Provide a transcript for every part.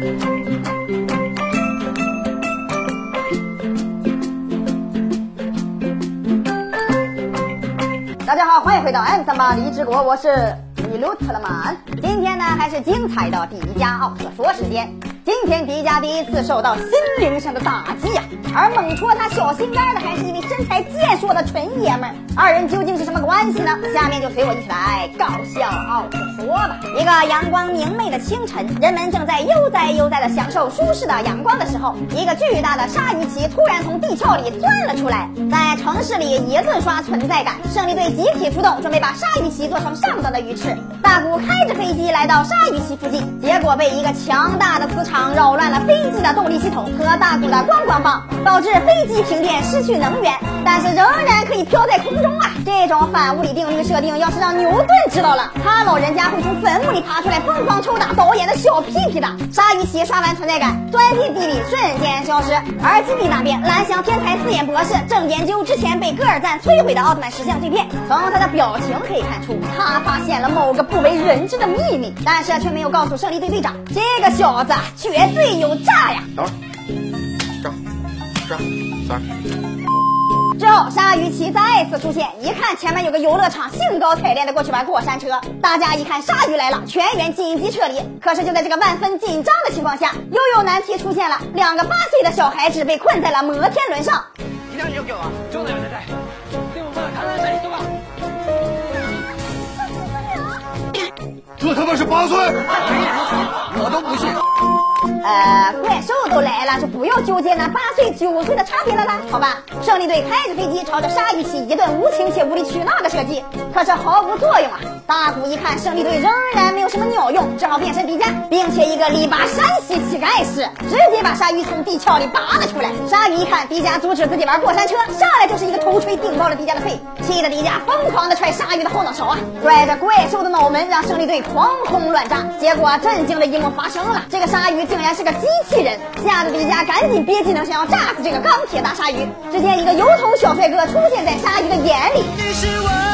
大家好，欢迎回到 M 三八荔枝国，我是米鲁特勒曼。今天呢，还是精彩的迪迦奥特说时间。今天迪迦第一次受到心灵上的打击呀，而猛戳他小心肝的还是一位身材健硕的纯爷们儿。二人究竟是什么关系呢？下面就随我一起来搞笑奥特说吧。一个阳光明媚的清晨，人们正在悠哉悠哉的享受舒适的阳光的时候，一个巨大的鲨鱼鳍突然从地壳里钻了出来，在城市里一顿刷存在感。胜利队集体出动，准备把鲨鱼鳍做成上等的鱼翅。大古开着飞机来到鲨鱼鳍附近，结果被一个强大的磁场扰乱了飞机的动力系统和大鼓的咣咣棒，导致飞机停电失去能源，但是仍然可以飘在空中。这种反物理定律设定，要是让牛顿知道了，他老人家会从坟墓里爬出来疯狂抽打导演的小屁屁的。鲨鱼鳍刷完存在感，钻进地里瞬间消失。而基地那边，蓝翔天才四眼博士正研究之前被戈尔赞摧毁的奥特曼石像碎片，从他的表情可以看出，他发现了某个不为人知的秘密，但是却没有告诉胜利队队长，这个小子绝对有诈呀！等会儿，这这三。后，鲨鱼鳍再次出现，一看前面有个游乐场，兴高采烈的过去玩过山车。大家一看鲨鱼来了，全员紧急撤离。可是就在这个万分紧张的情况下，又有难题出现了，两个八岁的小孩子被困在了摩天轮上。一定要给我，重点在这，对我们看看这里对吧？这他妈是八岁！我都不信。呃，怪兽都来了，就不要纠结那八岁九岁的差别了啦，好吧？胜利队开着飞机朝着鲨鱼旗一顿无情且无理取闹的射击，可是毫无作用啊！大古一看胜利队仍然没有什么鸟用，只好变身迪迦，并且一个力拔山兮气盖世，直接把鲨鱼从地壳里拔了出来。鲨鱼一看迪迦阻止自己玩过山车，上来就是一个头锤顶爆了迪迦的肺，气得迪迦疯狂的踹鲨鱼的后脑勺啊，拽着怪兽的脑门让胜利队狂轰乱炸。结果震惊的一幕发生了，这个鲨鱼竟然是个机器人，吓得迪迦赶紧憋技能想要炸死这个钢铁大鲨鱼。只见一个油头小帅哥出现在鲨鱼的眼里。你是我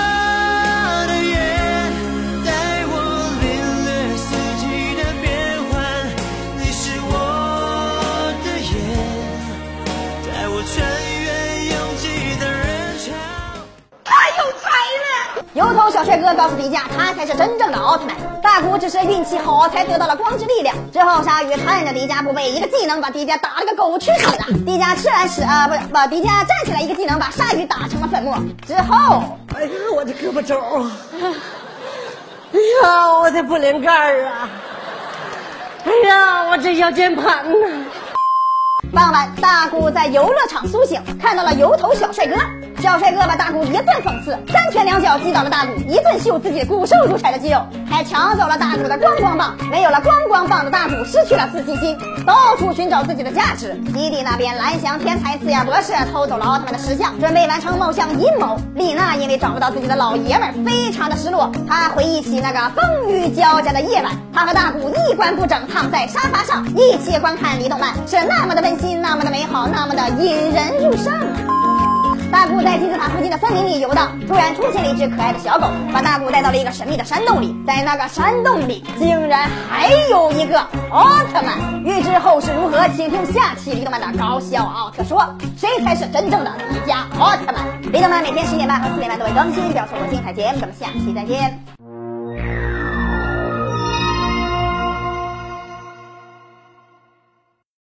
油头小帅哥告诉迪迦，他才是真正的奥特曼。大古只是运气好，才得到了光之力量。之后，鲨鱼看着迪迦不备，一个技能把迪迦打了个狗吃屎啊！迪迦吃完屎啊，不是，把迪迦站起来，一个技能把鲨鱼打成了粉末。之后，哎呀，我的胳膊肘啊！哎呀，我的不灵盖儿啊！哎呀，我这腰间盘呐！傍晚，大古在游乐场苏醒，看到了油头小帅哥。小帅哥把大古一顿讽刺，三拳两脚击倒了大古，一顿秀自己骨瘦如柴的肌肉，还抢走了大古的光光棒。没有了光光棒的大古失去了自信心，到处寻找自己的价值。基地那边，蓝翔天才四眼博士偷走了奥特曼的石像，准备完成某项阴谋。丽娜因为找不到自己的老爷们，非常的失落。她回忆起那个风雨交加的夜晚，她和大古衣冠不整，躺在沙发上一起观看离动漫，是那么的温馨，那么的美好，那么的引人入胜！大古在金字塔附近的森林里游荡，突然出现了一只可爱的小狗，把大古带到了一个神秘的山洞里。在那个山洞里，竟然还有一个奥特曼。欲知后事如何，请听下期李动漫的搞笑奥特说，谁才是真正的迪迦奥特曼？李动漫每天十点半和四点半都会更新，不要错过精彩节目。咱们下期再见。